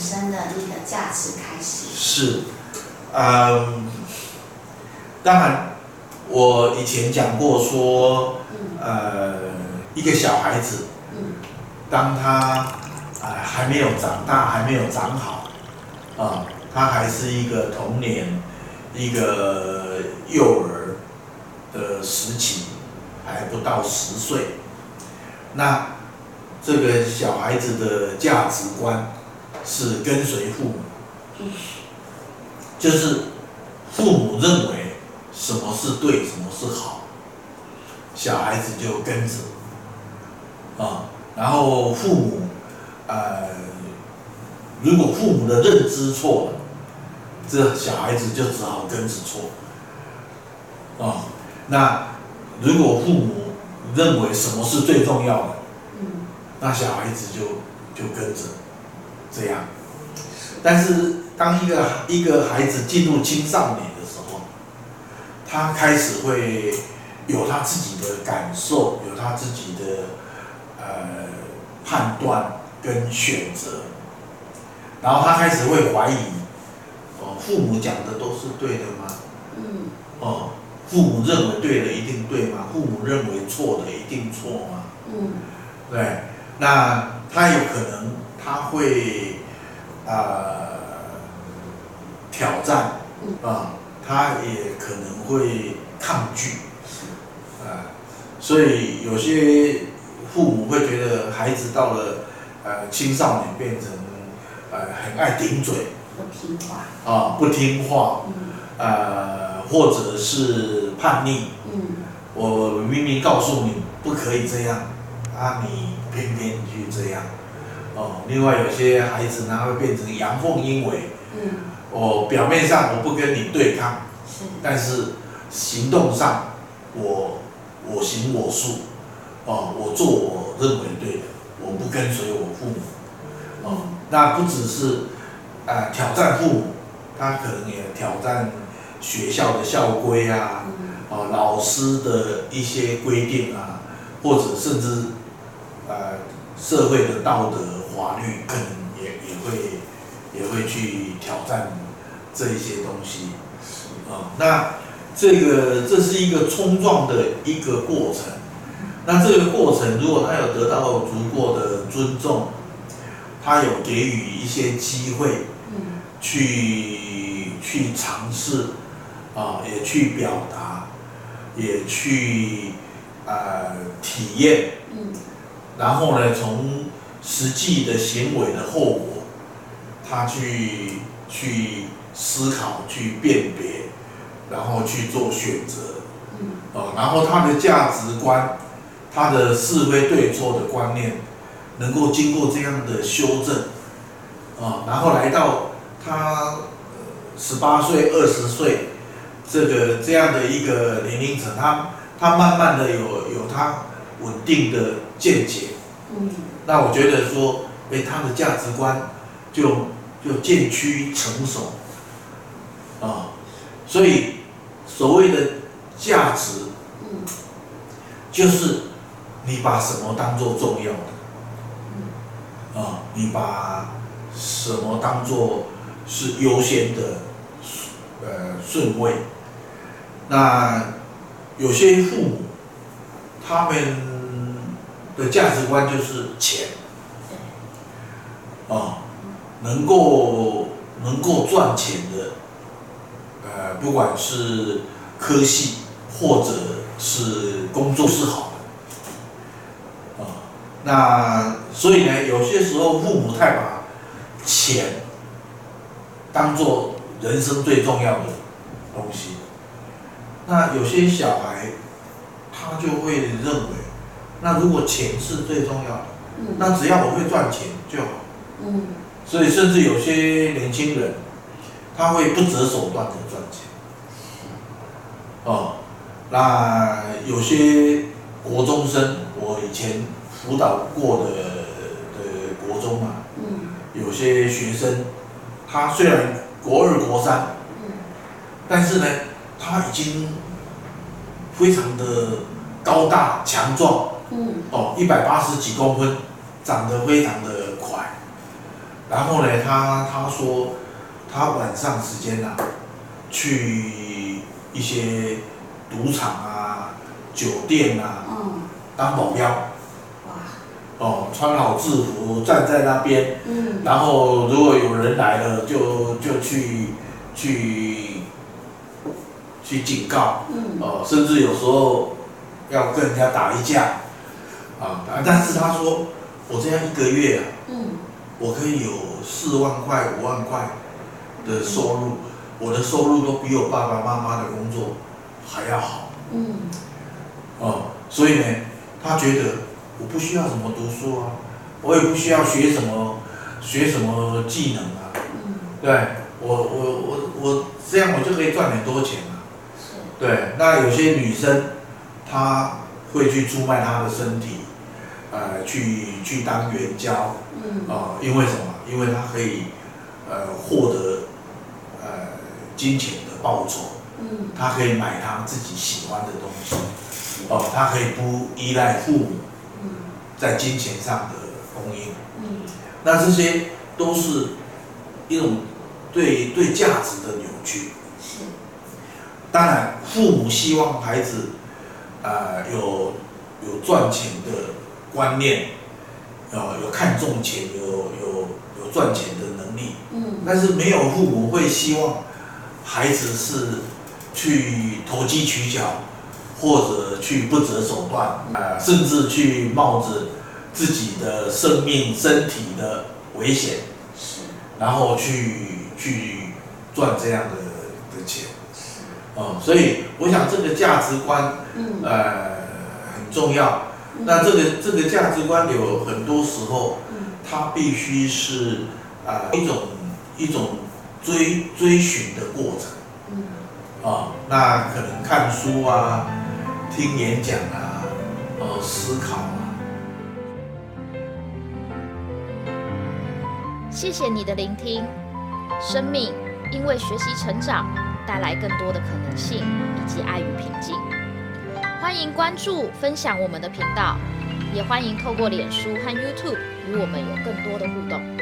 生的那个价值开始。是，嗯，当然，我以前讲过说，呃，一个小孩子，当他呃还没有长大，还没有长好，啊，他还是一个童年，一个幼儿的时期，还不到十岁，那这个小孩子的价值观是跟随父母，就是父母认为什么是对，什么是好，小孩子就跟着，啊，然后父母，呃，如果父母的认知错了，这小孩子就只好跟着错，啊，那。如果父母认为什么是最重要的，那小孩子就就跟着这样。但是当一个一个孩子进入青少年的时候，他开始会有他自己的感受，有他自己的呃判断跟选择，然后他开始会怀疑，哦，父母讲的都是对的吗？嗯，哦。父母认为对的一定对吗？父母认为错的一定错吗？嗯，对，那他有可能他会呃挑战，啊、呃，他也可能会抗拒，啊、呃，所以有些父母会觉得孩子到了呃青少年变成呃很爱顶嘴，不听话，啊、呃，不听话，嗯，呃。或者是叛逆，嗯，我明明告诉你不可以这样，啊，你偏偏去这样，哦，另外有些孩子呢会变成阳奉阴违，嗯，我表面上我不跟你对抗，是，但是行动上我我行我素，哦，我做我认为对的，我不跟随我父母，哦，那不只是，呃，挑战父母，他可能也挑战。学校的校规啊，哦，老师的一些规定啊，或者甚至，呃，社会的道德法律，可能也也会也会去挑战这一些东西，啊，那这个这是一个冲撞的一个过程，那这个过程如果他有得到足够的尊重，他有给予一些机会，去去尝试。啊，也去表达，也去呃体验，嗯，然后呢，从实际的行为的后果，他去去思考、去辨别，然后去做选择，嗯，啊，然后他的价值观、他的是非对错的观念，能够经过这样的修正，啊，然后来到他十八岁、二十岁。这个这样的一个年龄层，他他慢慢的有有他稳定的见解，嗯，那我觉得说，哎，他的价值观就就渐趋成熟，啊，所以所谓的价值，嗯，就是你把什么当做重要的，啊，你把什么当做是优先的，呃，顺位。那有些父母，他们的价值观就是钱，啊，能够能够赚钱的，呃，不管是科系或者是工作是好的，啊，那所以呢，有些时候父母太把钱当做人生最重要的东西。那有些小孩，他就会认为，那如果钱是最重要的，那只要我会赚钱就好。嗯。所以甚至有些年轻人，他会不择手段的赚钱。哦，那有些国中生，我以前辅导过的的国中嘛，嗯，有些学生，他虽然国二国三，嗯，但是呢。他已经非常的高大强壮，嗯，哦，一百八十几公分，长得非常的快，然后呢，他他说他晚上时间啊，去一些赌场啊、酒店啊，嗯，当保镖。哇，哦，穿好制服站在那边，嗯，然后如果有人来了，就就去去去警告，嗯，哦，甚至有时候要跟人家打一架，啊，但是他说我这样一个月啊，嗯，我可以有四万块、五万块的收入，我的收入都比我爸爸妈妈的工作还要好，嗯，哦，所以呢，他觉得我不需要什么读书啊，我也不需要学什么学什么技能啊，嗯，对，我我我我这样我就可以赚很多钱啊，是，对，那有些女生她会去出卖她的身体，呃，去去当援交，嗯，啊、因为什么？因为他可以呃获得呃金钱的报酬，嗯，他可以买他自己喜欢的东西，哦，他可以不依赖父母嗯，在金钱上的供应，嗯，那这些都是一种对对价值的扭曲。是，当然，父母希望孩子呃有有赚钱的观念，呃有看重钱，有有有赚钱的能力，嗯，但是没有父母会希望孩子是去投机取巧，或者去不择手段，呃，甚至去冒着自己的生命、身体的危险，是，然后去去赚这样的的钱。是，哦，所以我想这个价值观，嗯，呃，很重要。那这个这个价值观有很多时候，嗯，它必须是啊、呃、一种一种追追寻的过程。嗯，啊，那可能看书啊，听演讲啊，呃，思考啊。谢谢你的聆听，生命因为学习成长，带来更多的可能性以及爱与平静。欢迎关注、分享我们的频道，也欢迎透过脸书和 YouTube 与我们有更多的互动。